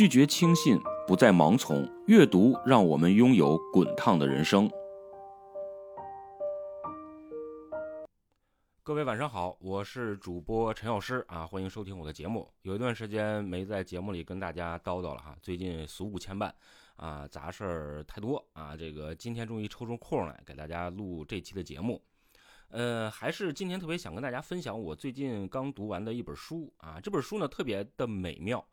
拒绝轻信，不再盲从。阅读让我们拥有滚烫的人生。各位晚上好，我是主播陈老师啊，欢迎收听我的节目。有一段时间没在节目里跟大家叨叨了哈，最近俗务牵绊啊，杂事儿太多啊，这个今天终于抽出空来给大家录这期的节目。呃，还是今天特别想跟大家分享我最近刚读完的一本书啊，这本书呢特别的美妙。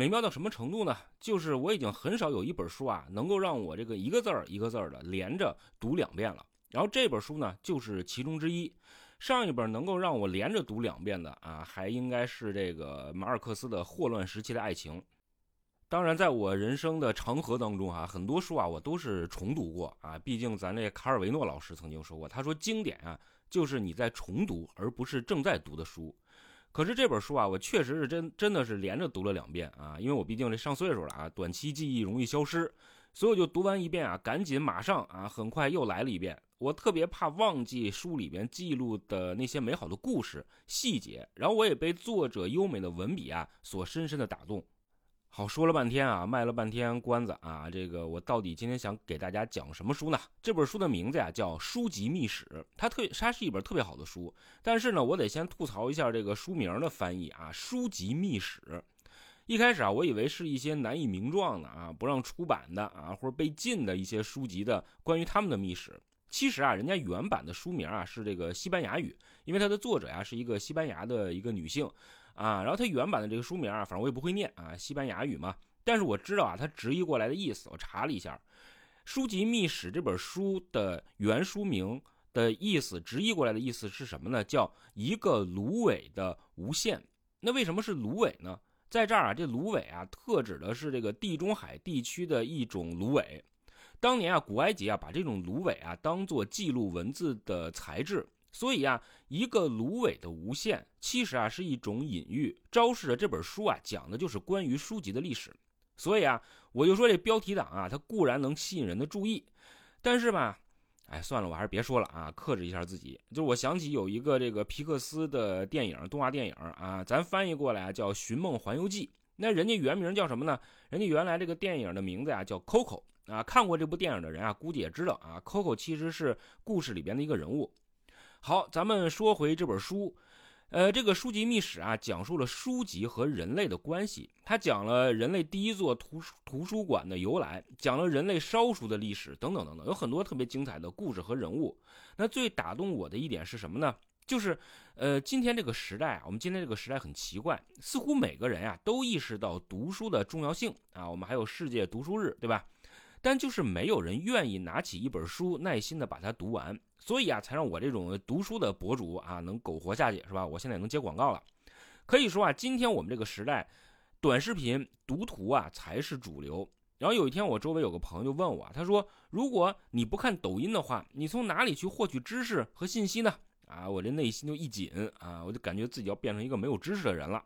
美妙到什么程度呢？就是我已经很少有一本书啊，能够让我这个一个字儿一个字儿的连着读两遍了。然后这本书呢，就是其中之一。上一本能够让我连着读两遍的啊，还应该是这个马尔克斯的《霍乱时期的爱情》。当然，在我人生的长河当中啊，很多书啊，我都是重读过啊。毕竟咱这卡尔维诺老师曾经说过，他说经典啊，就是你在重读，而不是正在读的书。可是这本书啊，我确实是真真的是连着读了两遍啊，因为我毕竟这上岁数了啊，短期记忆容易消失，所以我就读完一遍啊，赶紧马上啊，很快又来了一遍。我特别怕忘记书里边记录的那些美好的故事细节，然后我也被作者优美的文笔啊所深深的打动。好，说了半天啊，卖了半天关子啊，这个我到底今天想给大家讲什么书呢？这本书的名字呀叫《书籍秘史》，它特它是一本特别好的书，但是呢，我得先吐槽一下这个书名的翻译啊，《书籍秘史》。一开始啊，我以为是一些难以名状的啊，不让出版的啊，或者被禁的一些书籍的关于他们的秘史。其实啊，人家原版的书名啊是这个西班牙语，因为它的作者呀是一个西班牙的一个女性。啊，然后它原版的这个书名啊，反正我也不会念啊，西班牙语嘛。但是我知道啊，它直译过来的意思，我查了一下，《书籍秘史》这本书的原书名的意思，直译过来的意思是什么呢？叫一个芦苇的无限。那为什么是芦苇呢？在这儿啊，这芦苇啊，特指的是这个地中海地区的一种芦苇。当年啊，古埃及啊，把这种芦苇啊当做记录文字的材质。所以啊，一个芦苇的无限，其实啊是一种隐喻，昭示着这本书啊讲的就是关于书籍的历史。所以啊，我就说这标题党啊，它固然能吸引人的注意，但是吧，哎，算了，我还是别说了啊，克制一下自己。就是我想起有一个这个皮克斯的电影，动画电影啊，咱翻译过来叫《寻梦环游记》，那人家原名叫什么呢？人家原来这个电影的名字呀叫 Coco 啊。看过这部电影的人啊，估计也知道啊，Coco 其实是故事里边的一个人物。好，咱们说回这本书，呃，这个书籍秘史啊，讲述了书籍和人类的关系。它讲了人类第一座图书图书馆的由来，讲了人类烧书的历史，等等等等，有很多特别精彩的故事和人物。那最打动我的一点是什么呢？就是，呃，今天这个时代啊，我们今天这个时代很奇怪，似乎每个人呀都意识到读书的重要性啊，我们还有世界读书日，对吧？但就是没有人愿意拿起一本书，耐心的把它读完，所以啊，才让我这种读书的博主啊能苟活下去，是吧？我现在能接广告了。可以说啊，今天我们这个时代，短视频读图啊才是主流。然后有一天，我周围有个朋友就问我，他说：“如果你不看抖音的话，你从哪里去获取知识和信息呢？”啊，我这内心就一紧啊，我就感觉自己要变成一个没有知识的人了。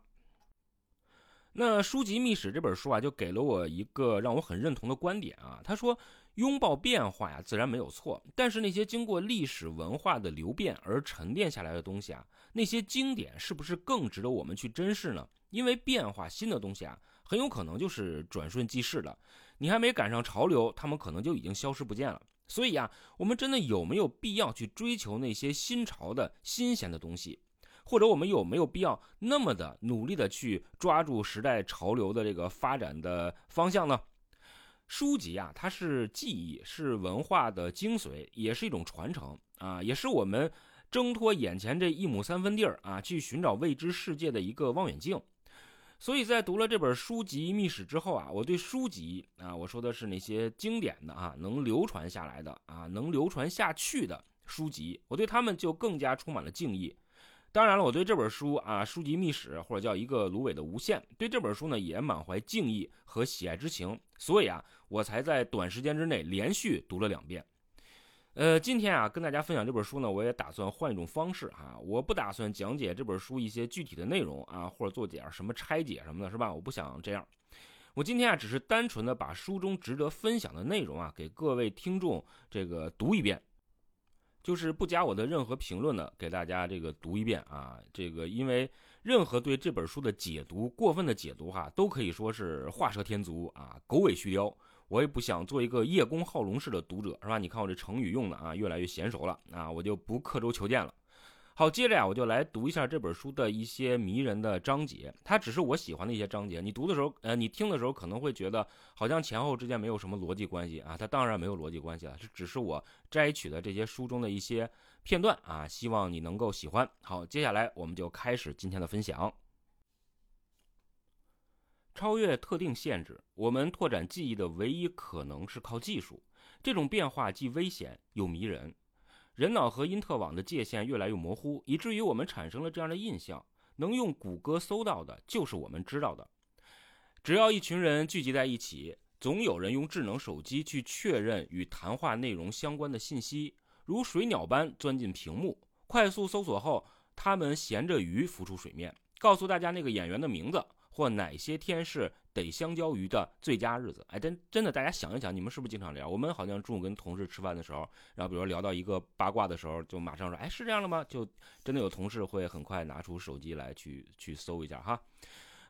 那《书籍秘史》这本书啊，就给了我一个让我很认同的观点啊。他说，拥抱变化呀，自然没有错。但是那些经过历史文化的流变而沉淀下来的东西啊，那些经典是不是更值得我们去珍视呢？因为变化新的东西啊，很有可能就是转瞬即逝的。你还没赶上潮流，他们可能就已经消失不见了。所以啊，我们真的有没有必要去追求那些新潮的新鲜的东西？或者我们有没有必要那么的努力的去抓住时代潮流的这个发展的方向呢？书籍啊，它是记忆，是文化的精髓，也是一种传承啊，也是我们挣脱眼前这一亩三分地儿啊，去寻找未知世界的一个望远镜。所以在读了这本书籍秘史之后啊，我对书籍啊，我说的是那些经典的啊，能流传下来的啊，能流传下去的书籍，我对他们就更加充满了敬意。当然了，我对这本书啊，《书籍秘史》或者叫一个芦苇的无限，对这本书呢也满怀敬意和喜爱之情，所以啊，我才在短时间之内连续读了两遍。呃，今天啊，跟大家分享这本书呢，我也打算换一种方式哈，我不打算讲解这本书一些具体的内容啊，或者做点什么拆解什么的，是吧？我不想这样。我今天啊，只是单纯的把书中值得分享的内容啊，给各位听众这个读一遍。就是不加我的任何评论的，给大家这个读一遍啊。这个因为任何对这本书的解读，过分的解读哈，都可以说是画蛇添足啊，狗尾续貂。我也不想做一个叶公好龙式的读者，是吧？你看我这成语用的啊，越来越娴熟了啊，我就不刻舟求剑了。好，接着呀，我就来读一下这本书的一些迷人的章节。它只是我喜欢的一些章节。你读的时候，呃，你听的时候可能会觉得好像前后之间没有什么逻辑关系啊。它当然没有逻辑关系了，这只是我摘取的这些书中的一些片段啊。希望你能够喜欢。好，接下来我们就开始今天的分享。超越特定限制，我们拓展记忆的唯一可能是靠技术。这种变化既危险又迷人。人脑和因特网的界限越来越模糊，以至于我们产生了这样的印象：能用谷歌搜到的，就是我们知道的。只要一群人聚集在一起，总有人用智能手机去确认与谈话内容相关的信息，如水鸟般钻进屏幕。快速搜索后，他们衔着鱼浮出水面，告诉大家那个演员的名字。或哪些天是得香蕉鱼的最佳日子？哎，真真的，大家想一想，你们是不是经常聊？我们好像中午跟同事吃饭的时候，然后比如聊到一个八卦的时候，就马上说，哎，是这样的吗？就真的有同事会很快拿出手机来去去搜一下哈。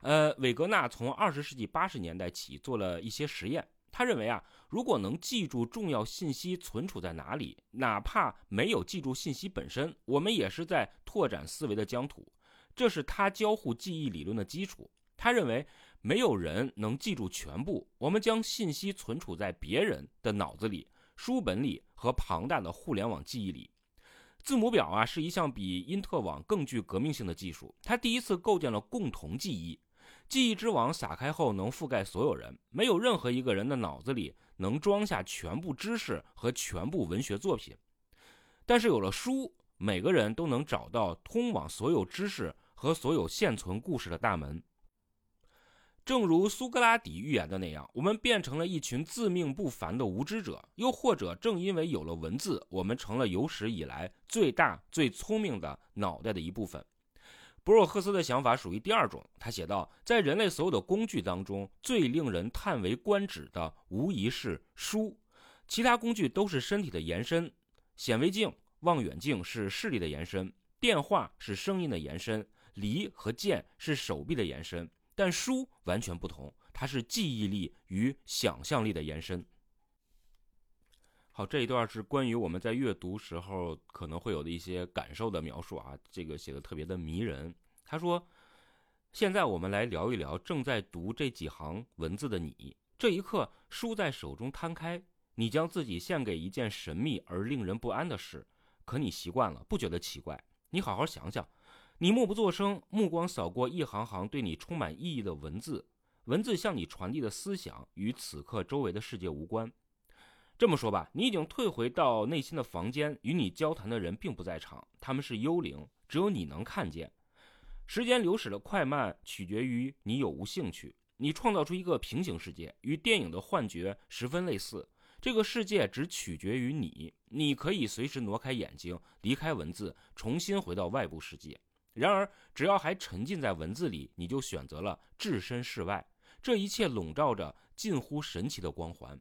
呃，韦格纳从二十世纪八十年代起做了一些实验，他认为啊，如果能记住重要信息存储在哪里，哪怕没有记住信息本身，我们也是在拓展思维的疆土，这是他交互记忆理论的基础。他认为没有人能记住全部。我们将信息存储在别人的脑子里、书本里和庞大的互联网记忆里。字母表啊，是一项比因特网更具革命性的技术。它第一次构建了共同记忆。记忆之网撒开后，能覆盖所有人。没有任何一个人的脑子里能装下全部知识和全部文学作品。但是有了书，每个人都能找到通往所有知识和所有现存故事的大门。正如苏格拉底预言的那样，我们变成了一群自命不凡的无知者；又或者，正因为有了文字，我们成了有史以来最大、最聪明的脑袋的一部分。博尔赫斯的想法属于第二种。他写道：“在人类所有的工具当中，最令人叹为观止的，无疑是书。其他工具都是身体的延伸，显微镜、望远镜是视力的延伸，电话是声音的延伸，梨和剑是手臂的延伸。”但书完全不同，它是记忆力与想象力的延伸。好，这一段是关于我们在阅读时候可能会有的一些感受的描述啊，这个写的特别的迷人。他说：“现在我们来聊一聊正在读这几行文字的你。这一刻，书在手中摊开，你将自己献给一件神秘而令人不安的事。可你习惯了，不觉得奇怪？你好好想想。”你默不作声，目光扫过一行行对你充满意义的文字，文字向你传递的思想与此刻周围的世界无关。这么说吧，你已经退回到内心的房间，与你交谈的人并不在场，他们是幽灵，只有你能看见。时间流逝的快慢取决于你有无兴趣。你创造出一个平行世界，与电影的幻觉十分类似。这个世界只取决于你，你可以随时挪开眼睛，离开文字，重新回到外部世界。然而，只要还沉浸在文字里，你就选择了置身事外。这一切笼罩着近乎神奇的光环。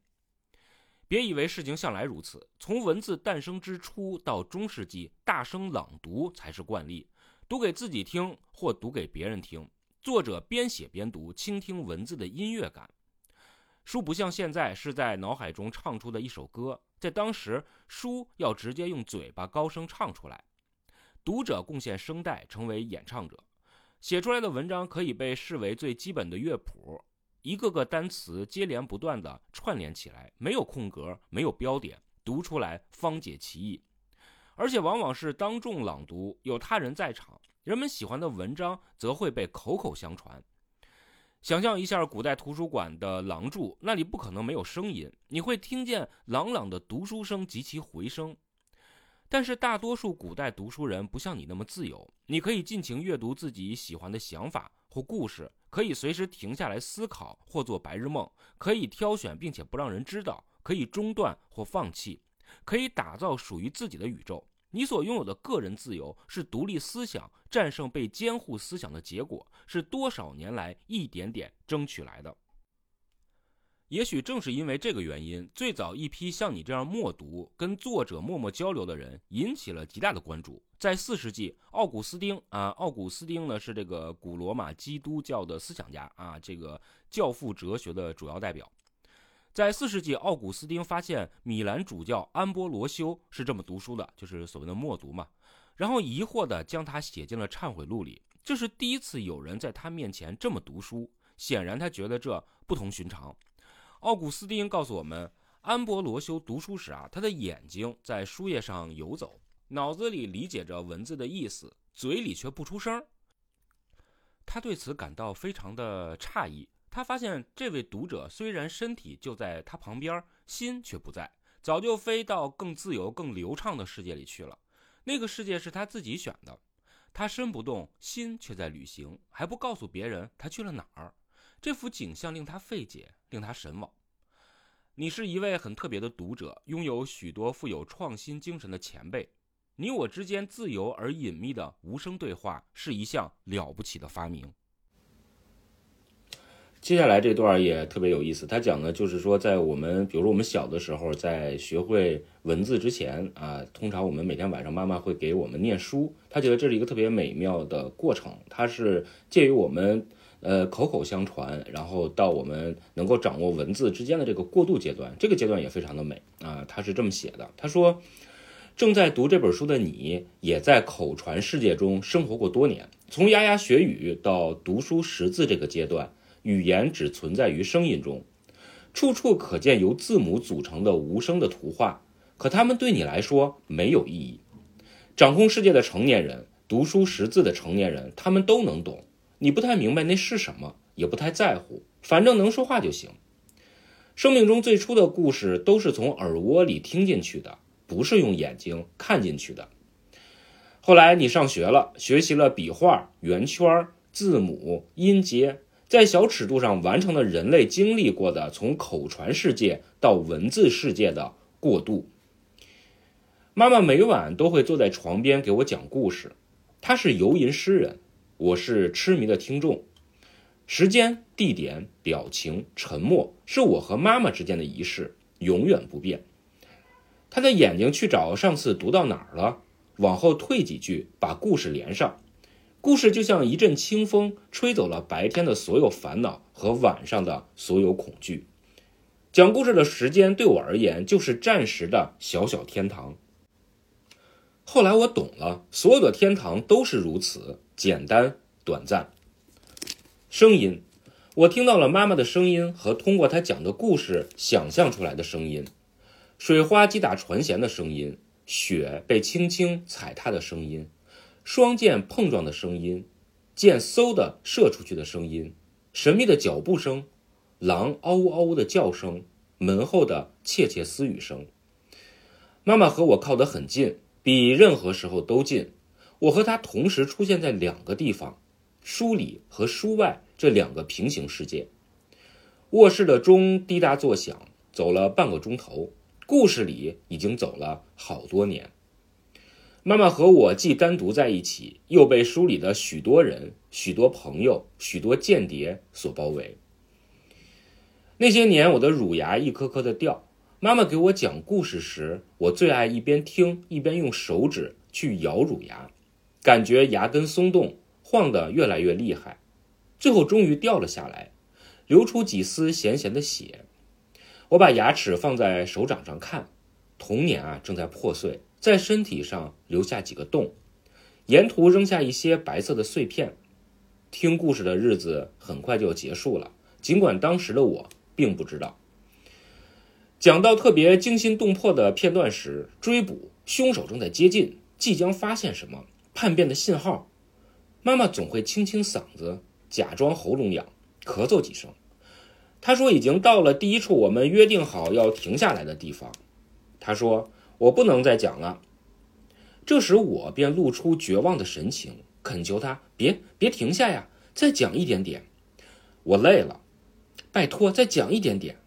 别以为事情向来如此，从文字诞生之初到中世纪，大声朗读才是惯例，读给自己听或读给别人听。作者边写边读，倾听文字的音乐感。书不像现在是在脑海中唱出的一首歌，在当时，书要直接用嘴巴高声唱出来。读者贡献声带，成为演唱者，写出来的文章可以被视为最基本的乐谱，一个个单词接连不断的串联起来，没有空格，没有标点，读出来方解其意，而且往往是当众朗读，有他人在场，人们喜欢的文章则会被口口相传。想象一下古代图书馆的廊柱，那里不可能没有声音，你会听见朗朗的读书声及其回声。但是大多数古代读书人不像你那么自由，你可以尽情阅读自己喜欢的想法或故事，可以随时停下来思考或做白日梦，可以挑选并且不让人知道，可以中断或放弃，可以打造属于自己的宇宙。你所拥有的个人自由是独立思想战胜被监护思想的结果，是多少年来一点点争取来的。也许正是因为这个原因，最早一批像你这样默读、跟作者默默交流的人，引起了极大的关注。在四世纪，奥古斯丁啊，奥古斯丁呢是这个古罗马基督教的思想家啊，这个教父哲学的主要代表。在四世纪，奥古斯丁发现米兰主教安波罗修是这么读书的，就是所谓的默读嘛。然后疑惑地将他写进了忏悔录里。这是第一次有人在他面前这么读书，显然他觉得这不同寻常。奥古斯丁告诉我们，安博罗修读书时啊，他的眼睛在书页上游走，脑子里理解着文字的意思，嘴里却不出声。他对此感到非常的诧异。他发现这位读者虽然身体就在他旁边，心却不在，早就飞到更自由、更流畅的世界里去了。那个世界是他自己选的，他身不动，心却在旅行，还不告诉别人他去了哪儿。这幅景象令他费解，令他神往。你是一位很特别的读者，拥有许多富有创新精神的前辈。你我之间自由而隐秘的无声对话，是一项了不起的发明。接下来这段也特别有意思，他讲的就是说，在我们，比如说我们小的时候，在学会文字之前啊，通常我们每天晚上妈妈会给我们念书，他觉得这是一个特别美妙的过程，它是介于我们。呃，口口相传，然后到我们能够掌握文字之间的这个过渡阶段，这个阶段也非常的美啊。他是这么写的，他说：“正在读这本书的你，也在口传世界中生活过多年。从牙牙学语到读书识字这个阶段，语言只存在于声音中，处处可见由字母组成的无声的图画。可他们对你来说没有意义。掌控世界的成年人，读书识字的成年人，他们都能懂。”你不太明白那是什么，也不太在乎，反正能说话就行。生命中最初的故事都是从耳蜗里听进去的，不是用眼睛看进去的。后来你上学了，学习了笔画、圆圈、字母、音节，在小尺度上完成了人类经历过的从口传世界到文字世界的过渡。妈妈每晚都会坐在床边给我讲故事，她是游吟诗人。我是痴迷的听众，时间、地点、表情、沉默，是我和妈妈之间的仪式，永远不变。他的眼睛去找上次读到哪儿了，往后退几句，把故事连上。故事就像一阵清风，吹走了白天的所有烦恼和晚上的所有恐惧。讲故事的时间对我而言，就是暂时的小小天堂。后来我懂了，所有的天堂都是如此。简单短暂，声音，我听到了妈妈的声音和通过她讲的故事想象出来的声音，水花击打船舷的声音，雪被轻轻踩踏的声音，双剑碰撞的声音，箭嗖的射出去的声音，神秘的脚步声，狼嗷呜嗷呜的叫声，门后的窃窃私语声。妈妈和我靠得很近，比任何时候都近。我和他同时出现在两个地方，书里和书外这两个平行世界。卧室的钟滴答作响，走了半个钟头。故事里已经走了好多年。妈妈和我既单独在一起，又被书里的许多人、许多朋友、许多间谍所包围。那些年，我的乳牙一颗颗的掉。妈妈给我讲故事时，我最爱一边听一边用手指去咬乳牙。感觉牙根松动，晃得越来越厉害，最后终于掉了下来，流出几丝咸咸的血。我把牙齿放在手掌上看，童年啊正在破碎，在身体上留下几个洞，沿途扔下一些白色的碎片。听故事的日子很快就结束了，尽管当时的我并不知道。讲到特别惊心动魄的片段时，追捕凶手正在接近，即将发现什么。叛变的信号，妈妈总会清清嗓子，假装喉咙痒，咳嗽几声。她说已经到了第一处我们约定好要停下来的地方。她说我不能再讲了。这时我便露出绝望的神情，恳求他别别停下呀，再讲一点点。我累了，拜托再讲一点点。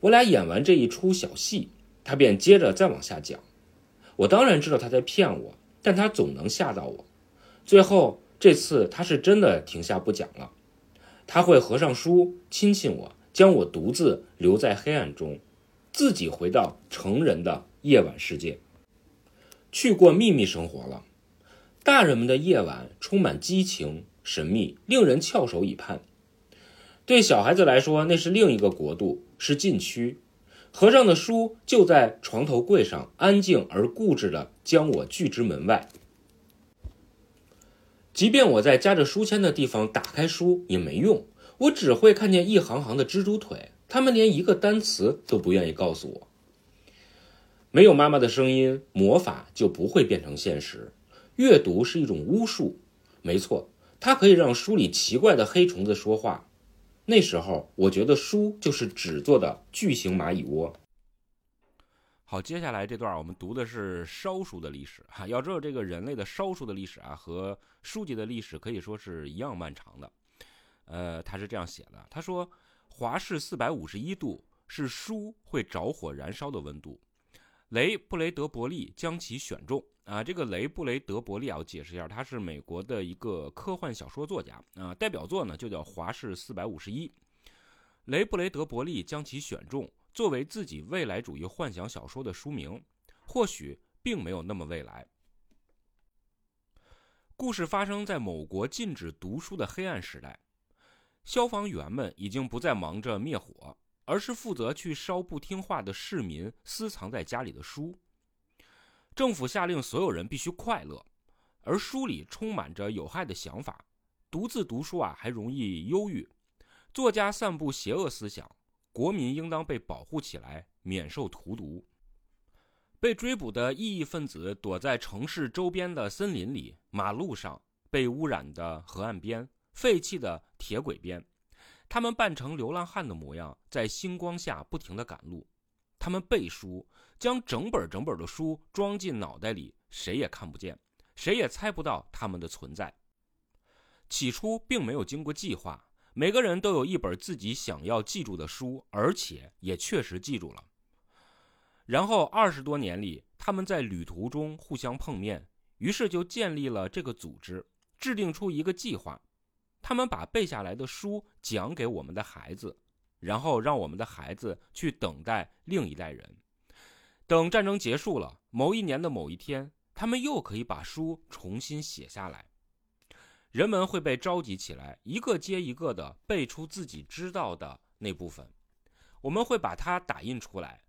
我俩演完这一出小戏，他便接着再往下讲。我当然知道他在骗我。但他总能吓到我，最后这次他是真的停下不讲了。他会合上书，亲亲我，将我独自留在黑暗中，自己回到成人的夜晚世界，去过秘密生活了。大人们的夜晚充满激情、神秘，令人翘首以盼。对小孩子来说，那是另一个国度，是禁区。合上的书就在床头柜上，安静而固执地将我拒之门外。即便我在夹着书签的地方打开书也没用，我只会看见一行行的蜘蛛腿，他们连一个单词都不愿意告诉我。没有妈妈的声音，魔法就不会变成现实。阅读是一种巫术，没错，它可以让书里奇怪的黑虫子说话。那时候，我觉得书就是纸做的巨型蚂蚁窝。好，接下来这段我们读的是烧书的历史哈。要知道，这个人类的烧书的历史啊，和书籍的历史可以说是一样漫长的。呃，他是这样写的：他说，华氏四百五十一度是书会着火燃烧的温度。雷布雷德伯利将其选中啊。这个雷布雷德伯利啊，我解释一下，他是美国的一个科幻小说作家啊，代表作呢就叫《华氏四百五十一》。雷布雷德伯利将其选中。作为自己未来主义幻想小说的书名，或许并没有那么未来。故事发生在某国禁止读书的黑暗时代，消防员们已经不再忙着灭火，而是负责去烧不听话的市民私藏在家里的书。政府下令所有人必须快乐，而书里充满着有害的想法。独自读书啊，还容易忧郁。作家散布邪恶思想。国民应当被保护起来，免受荼毒。被追捕的异议分子躲在城市周边的森林里、马路上、被污染的河岸边、废弃的铁轨边。他们扮成流浪汉的模样，在星光下不停地赶路。他们背书，将整本整本的书装进脑袋里，谁也看不见，谁也猜不到他们的存在。起初并没有经过计划。每个人都有一本自己想要记住的书，而且也确实记住了。然后二十多年里，他们在旅途中互相碰面，于是就建立了这个组织，制定出一个计划。他们把背下来的书讲给我们的孩子，然后让我们的孩子去等待另一代人。等战争结束了，某一年的某一天，他们又可以把书重新写下来。人们会被召集起来，一个接一个的背出自己知道的那部分。我们会把它打印出来。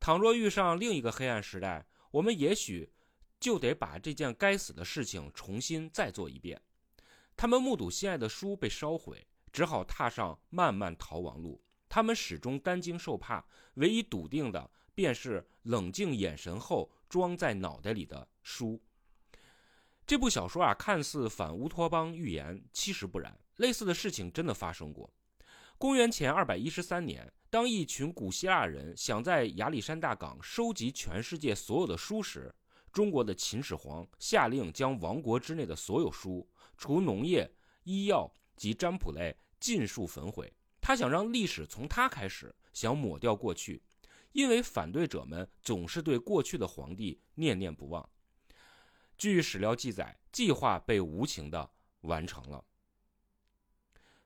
倘若遇上另一个黑暗时代，我们也许就得把这件该死的事情重新再做一遍。他们目睹心爱的书被烧毁，只好踏上漫漫逃亡路。他们始终担惊受怕，唯一笃定的便是冷静眼神后装在脑袋里的书。这部小说啊，看似反乌托邦预言，其实不然。类似的事情真的发生过。公元前二百一十三年，当一群古希腊人想在亚历山大港收集全世界所有的书时，中国的秦始皇下令将王国之内的所有书，除农业、医药及占卜类，尽数焚毁。他想让历史从他开始，想抹掉过去，因为反对者们总是对过去的皇帝念念不忘。据史料记载，计划被无情的完成了。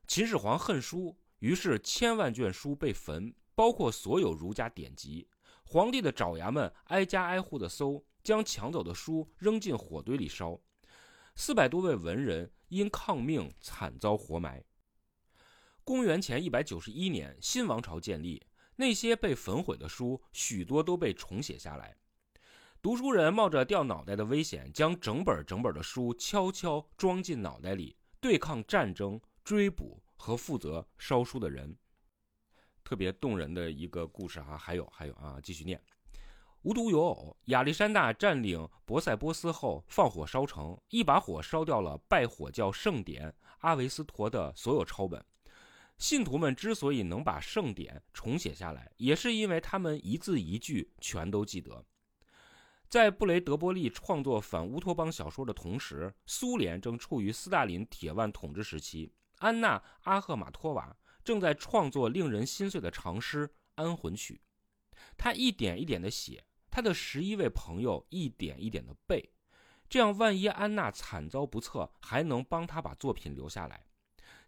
秦始皇恨书，于是千万卷书被焚，包括所有儒家典籍。皇帝的爪牙们挨家挨户的搜，将抢走的书扔进火堆里烧。四百多位文人因抗命惨遭活埋。公元前一百九十一年，新王朝建立，那些被焚毁的书，许多都被重写下来。读书人冒着掉脑袋的危险，将整本整本的书悄悄装进脑袋里，对抗战争、追捕和负责烧书的人。特别动人的一个故事哈，还有还有啊，继续念。无独有偶，亚历山大占领博塞波斯后，放火烧城，一把火烧掉了拜火教圣典阿维斯陀的所有抄本。信徒们之所以能把圣典重写下来，也是因为他们一字一句全都记得。在布雷德伯利创作反乌托邦小说的同时，苏联正处于斯大林铁腕统治时期。安娜·阿赫玛托娃正在创作令人心碎的长诗《安魂曲》，她一点一点地写，她的十一位朋友一点一点地背，这样万一安娜惨遭不测，还能帮她把作品留下来。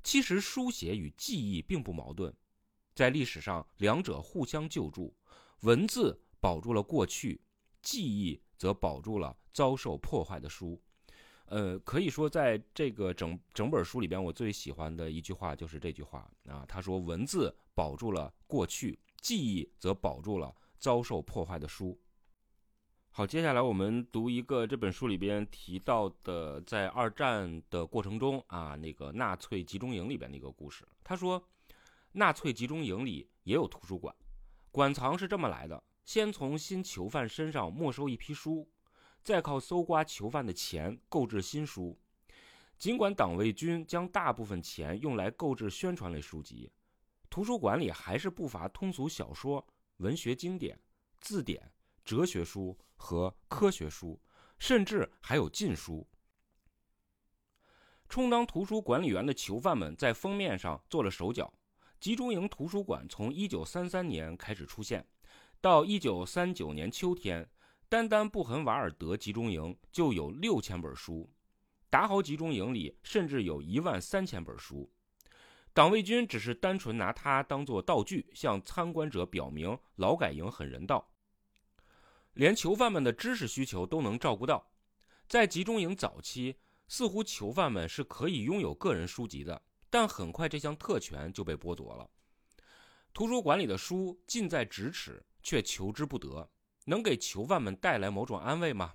其实，书写与记忆并不矛盾。在历史上，两者互相救助，文字保住了过去，记忆则保住了遭受破坏的书。呃，可以说，在这个整整本书里边，我最喜欢的一句话就是这句话啊。他说：“文字保住了过去，记忆则保住了遭受破坏的书。”好，接下来我们读一个这本书里边提到的，在二战的过程中啊，那个纳粹集中营里边的一个故事。他说，纳粹集中营里也有图书馆，馆藏是这么来的：先从新囚犯身上没收一批书。再靠搜刮囚犯的钱购置新书，尽管党卫军将大部分钱用来购置宣传类书籍，图书馆里还是不乏通俗小说、文学经典、字典、哲学书和科学书，甚至还有禁书。充当图书管理员的囚犯们在封面上做了手脚。集中营图书馆从1933年开始出现，到1939年秋天。单单布痕瓦尔德集中营就有六千本书，达豪集中营里甚至有一万三千本书。党卫军只是单纯拿它当做道具，向参观者表明劳改营很人道，连囚犯们的知识需求都能照顾到。在集中营早期，似乎囚犯们是可以拥有个人书籍的，但很快这项特权就被剥夺了。图书馆里的书近在咫尺，却求之不得。能给囚犯们带来某种安慰吗？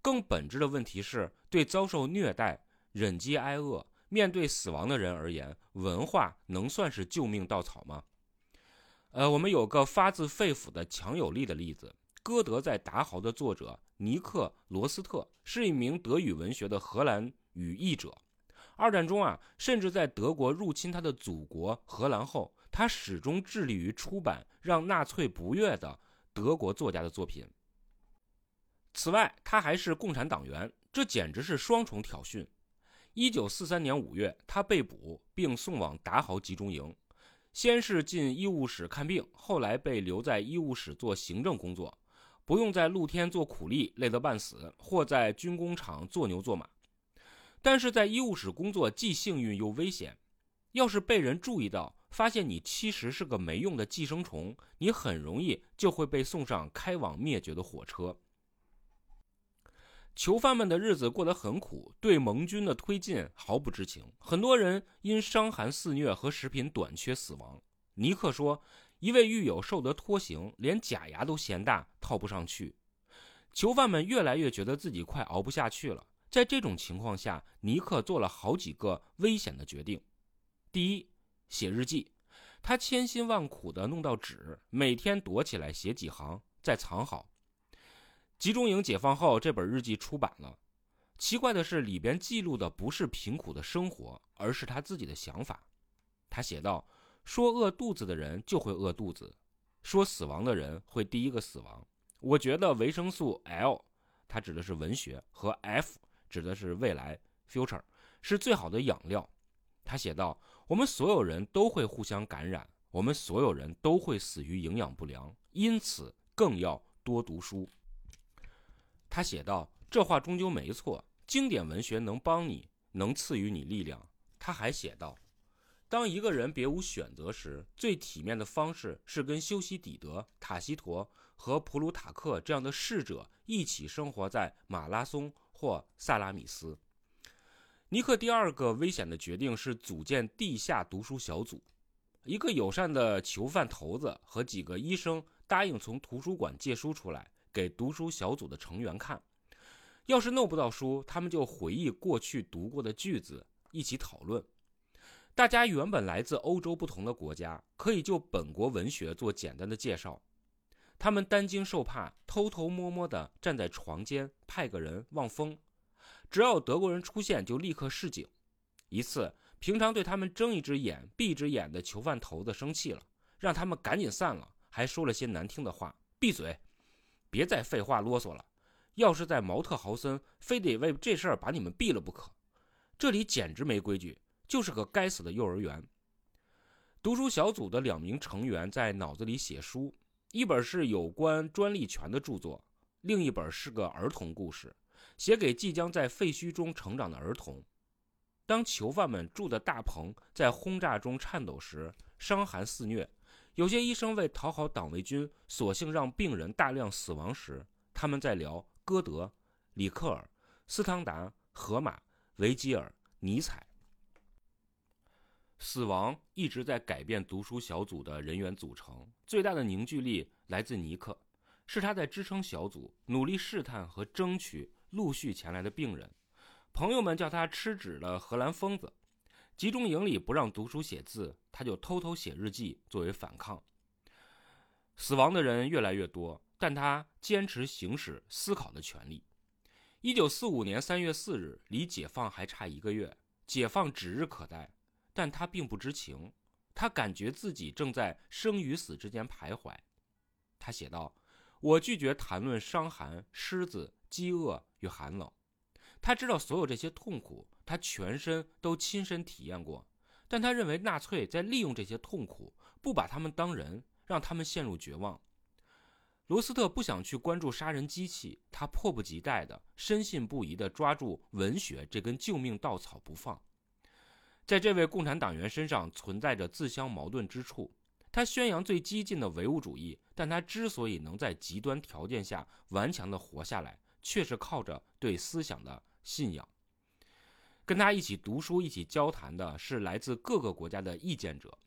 更本质的问题是，对遭受虐待、忍饥挨饿、面对死亡的人而言，文化能算是救命稻草吗？呃，我们有个发自肺腑的强有力的例子：歌德在《达豪》的作者尼克·罗斯特是一名德语文学的荷兰语译者。二战中啊，甚至在德国入侵他的祖国荷兰后，他始终致力于出版让纳粹不悦的。德国作家的作品。此外，他还是共产党员，这简直是双重挑衅。一九四三年五月，他被捕并送往达豪集中营，先是进医务室看病，后来被留在医务室做行政工作，不用在露天做苦力，累得半死，或在军工厂做牛做马。但是在医务室工作既幸运又危险，要是被人注意到。发现你其实是个没用的寄生虫，你很容易就会被送上开往灭绝的火车。囚犯们的日子过得很苦，对盟军的推进毫不知情，很多人因伤寒肆虐和食品短缺死亡。尼克说，一位狱友受得拖刑，连假牙都嫌大，套不上去。囚犯们越来越觉得自己快熬不下去了。在这种情况下，尼克做了好几个危险的决定。第一。写日记，他千辛万苦地弄到纸，每天躲起来写几行，再藏好。集中营解放后，这本日记出版了。奇怪的是，里边记录的不是贫苦的生活，而是他自己的想法。他写道：“说饿肚子的人就会饿肚子，说死亡的人会第一个死亡。我觉得维生素 L，它指的是文学，和 F 指的是未来 （future） 是最好的养料。”他写道。我们所有人都会互相感染，我们所有人都会死于营养不良，因此更要多读书。他写道：“这话终究没错，经典文学能帮你，能赐予你力量。”他还写道：“当一个人别无选择时，最体面的方式是跟修昔底德、塔西佗和普鲁塔克这样的逝者一起生活在马拉松或萨拉米斯。”尼克第二个危险的决定是组建地下读书小组。一个友善的囚犯头子和几个医生答应从图书馆借书出来给读书小组的成员看。要是弄不到书，他们就回忆过去读过的句子，一起讨论。大家原本来自欧洲不同的国家，可以就本国文学做简单的介绍。他们担惊受怕，偷偷摸摸地站在床间，派个人望风。只要德国人出现，就立刻示警。一次，平常对他们睁一只眼闭一只眼的囚犯头子生气了，让他们赶紧散了，还说了些难听的话：“闭嘴，别再废话啰嗦了。要是在毛特豪森，非得为这事儿把你们毙了不可。这里简直没规矩，就是个该死的幼儿园。”读书小组的两名成员在脑子里写书，一本是有关专利权的著作，另一本是个儿童故事。写给即将在废墟中成长的儿童。当囚犯们住的大棚在轰炸中颤抖时，伤寒肆虐，有些医生为讨好党卫军，索性让病人大量死亡时，他们在聊歌德、里克尔、斯汤达、荷马、维吉尔、尼采。死亡一直在改变读书小组的人员组成，最大的凝聚力来自尼克，是他在支撑小组，努力试探和争取陆续前来的病人。朋友们叫他吃纸的荷兰疯子。集中营里不让读书写字，他就偷偷写日记作为反抗。死亡的人越来越多，但他坚持行使思考的权利。一九四五年三月四日，离解放还差一个月，解放指日可待，但他并不知情。他感觉自己正在生与死之间徘徊。他写道：“我拒绝谈论伤寒、狮子、饥饿与寒冷。”他知道所有这些痛苦。他全身都亲身体验过，但他认为纳粹在利用这些痛苦，不把他们当人，让他们陷入绝望。罗斯特不想去关注杀人机器，他迫不及待的、深信不疑的抓住文学这根救命稻草不放。在这位共产党员身上存在着自相矛盾之处。他宣扬最激进的唯物主义，但他之所以能在极端条件下顽强的活下来，却是靠着对思想的信仰。跟他一起读书、一起交谈的是来自各个国家的意见者。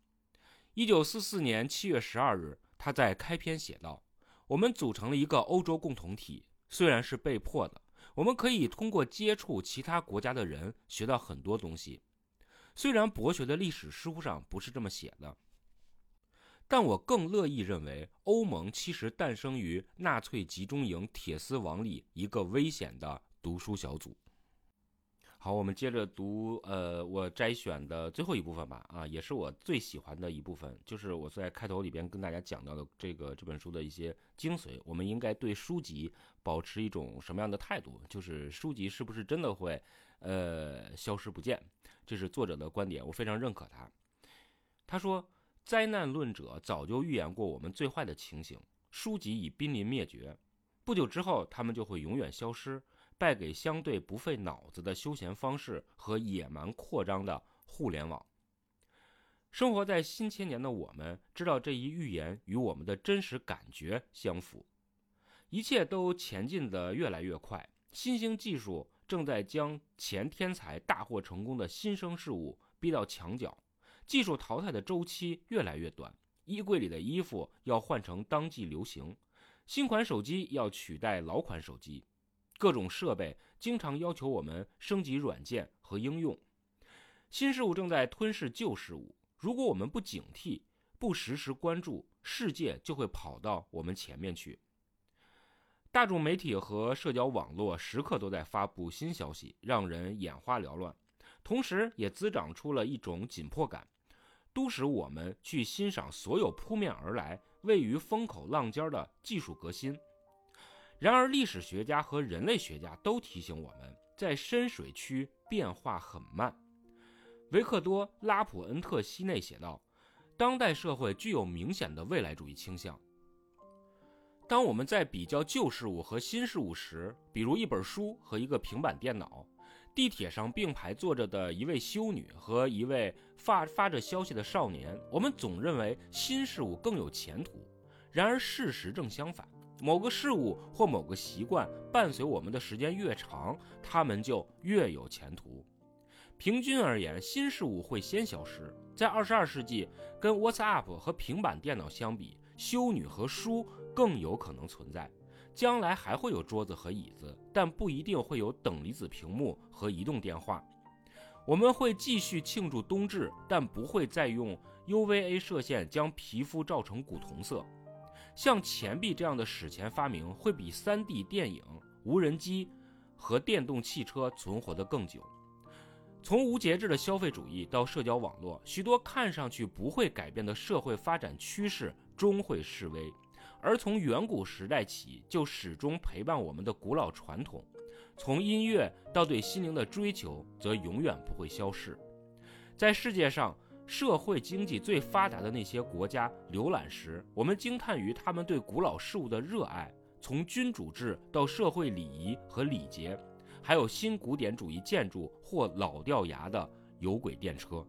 一九四四年七月十二日，他在开篇写道：“我们组成了一个欧洲共同体，虽然是被迫的。我们可以通过接触其他国家的人学到很多东西。虽然博学的历史书上不是这么写的，但我更乐意认为，欧盟其实诞生于纳粹集中营铁丝网里一个危险的读书小组。”好，我们接着读，呃，我摘选的最后一部分吧，啊，也是我最喜欢的一部分，就是我在开头里边跟大家讲到的这个这本书的一些精髓。我们应该对书籍保持一种什么样的态度？就是书籍是不是真的会，呃，消失不见？这是作者的观点，我非常认可他。他说，灾难论者早就预言过我们最坏的情形，书籍已濒临灭绝，不久之后，他们就会永远消失。败给相对不费脑子的休闲方式和野蛮扩张的互联网。生活在新千年的我们，知道这一预言与我们的真实感觉相符。一切都前进的越来越快，新兴技术正在将前天才大获成功的新生事物逼到墙角，技术淘汰的周期越来越短。衣柜里的衣服要换成当季流行，新款手机要取代老款手机。各种设备经常要求我们升级软件和应用，新事物正在吞噬旧事物。如果我们不警惕、不时时关注，世界就会跑到我们前面去。大众媒体和社交网络时刻都在发布新消息，让人眼花缭乱，同时也滋长出了一种紧迫感，都使我们去欣赏所有扑面而来、位于风口浪尖的技术革新。然而，历史学家和人类学家都提醒我们，在深水区变化很慢。维克多·拉普恩特西内写道：“当代社会具有明显的未来主义倾向。当我们在比较旧事物和新事物时，比如一本书和一个平板电脑，地铁上并排坐着的一位修女和一位发发着消息的少年，我们总认为新事物更有前途。然而，事实正相反。”某个事物或某个习惯伴随我们的时间越长，他们就越有前途。平均而言，新事物会先消失。在二十二世纪，跟 WhatsApp 和平板电脑相比，修女和书更有可能存在。将来还会有桌子和椅子，但不一定会有等离子屏幕和移动电话。我们会继续庆祝冬至，但不会再用 UVA 射线将皮肤照成古铜色。像钱币这样的史前发明会比 3D 电影、无人机和电动汽车存活得更久。从无节制的消费主义到社交网络，许多看上去不会改变的社会发展趋势终会式微；而从远古时代起就始终陪伴我们的古老传统，从音乐到对心灵的追求，则永远不会消逝。在世界上。社会经济最发达的那些国家浏览时，我们惊叹于他们对古老事物的热爱，从君主制到社会礼仪和礼节，还有新古典主义建筑或老掉牙的有轨电车。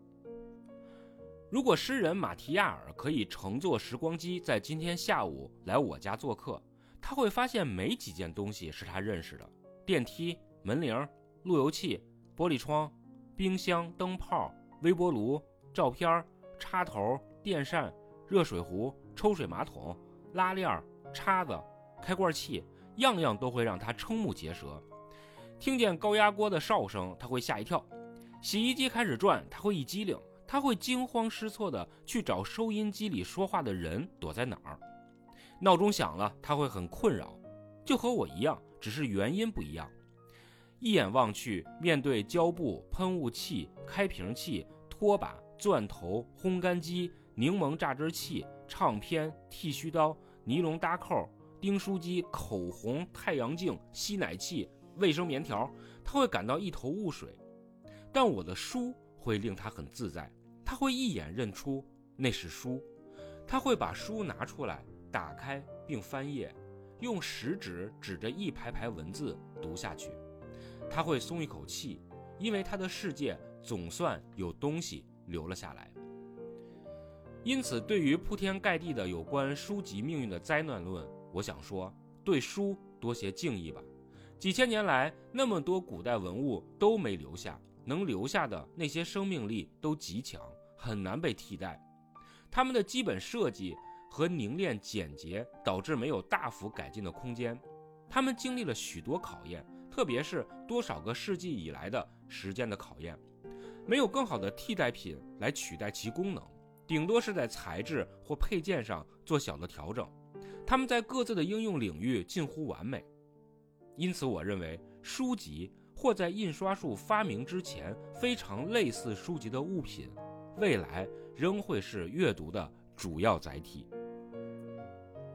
如果诗人马提亚尔可以乘坐时光机在今天下午来我家做客，他会发现没几件东西是他认识的：电梯、门铃、路由器、玻璃窗、冰箱、灯泡、微波炉、照片、插头、电扇、热水壶、抽水马桶、拉链、叉子、开罐器，样样都会让他瞠目结舌。听见高压锅的哨声，他会吓一跳；洗衣机开始转，他会一激灵。他会惊慌失措地去找收音机里说话的人躲在哪儿。闹钟响了，他会很困扰，就和我一样，只是原因不一样。一眼望去，面对胶布、喷雾器、开瓶器、拖把、钻头、烘干机、柠檬榨汁器、唱片、剃须刀、尼龙搭扣、订书机、口红、太阳镜、吸奶器、卫生棉条，他会感到一头雾水。但我的书会令他很自在。他会一眼认出那是书，他会把书拿出来，打开并翻页，用食指指着一排排文字读下去。他会松一口气，因为他的世界总算有东西留了下来。因此，对于铺天盖地的有关书籍命运的灾难论，我想说，对书多些敬意吧。几千年来，那么多古代文物都没留下，能留下的那些生命力都极强。很难被替代，它们的基本设计和凝练简洁导致没有大幅改进的空间。它们经历了许多考验，特别是多少个世纪以来的时间的考验，没有更好的替代品来取代其功能，顶多是在材质或配件上做小的调整。它们在各自的应用领域近乎完美，因此我认为书籍或在印刷术发明之前非常类似书籍的物品。未来仍会是阅读的主要载体。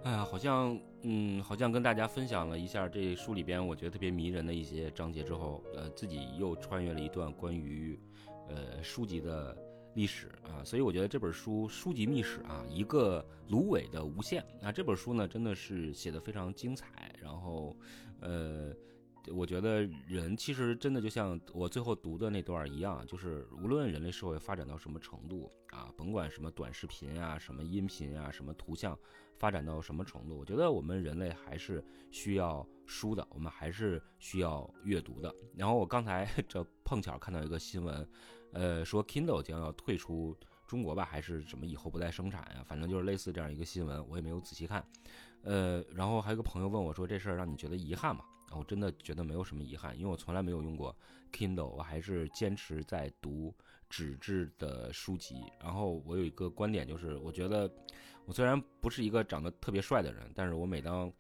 哎呀，好像，嗯，好像跟大家分享了一下这书里边我觉得特别迷人的一些章节之后，呃，自己又穿越了一段关于，呃，书籍的历史啊。所以我觉得这本书《书籍秘史》啊，一个芦苇的无限。那这本书呢，真的是写的非常精彩。然后，呃。我觉得人其实真的就像我最后读的那段一样，就是无论人类社会发展到什么程度啊，甭管什么短视频啊、什么音频啊、什么图像发展到什么程度，我觉得我们人类还是需要书的，我们还是需要阅读的。然后我刚才这碰巧看到一个新闻，呃，说 Kindle 将要退出中国吧，还是什么以后不再生产呀？反正就是类似这样一个新闻，我也没有仔细看。呃，然后还有个朋友问我说：“这事儿让你觉得遗憾吗？”我真的觉得没有什么遗憾，因为我从来没有用过 Kindle，我还是坚持在读纸质的书籍。然后我有一个观点，就是我觉得我虽然不是一个长得特别帅的人，但是我每当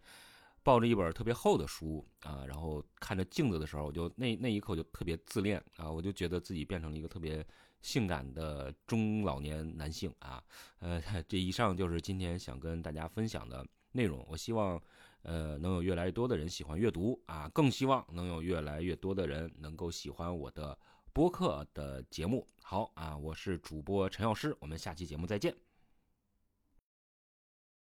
抱着一本特别厚的书啊，然后看着镜子的时候，我就那那一刻我就特别自恋啊，我就觉得自己变成了一个特别性感的中老年男性啊。呃，这以上就是今天想跟大家分享的内容。我希望。呃，能有越来越多的人喜欢阅读啊，更希望能有越来越多的人能够喜欢我的播客的节目。好啊，我是主播陈药师，我们下期节目再见。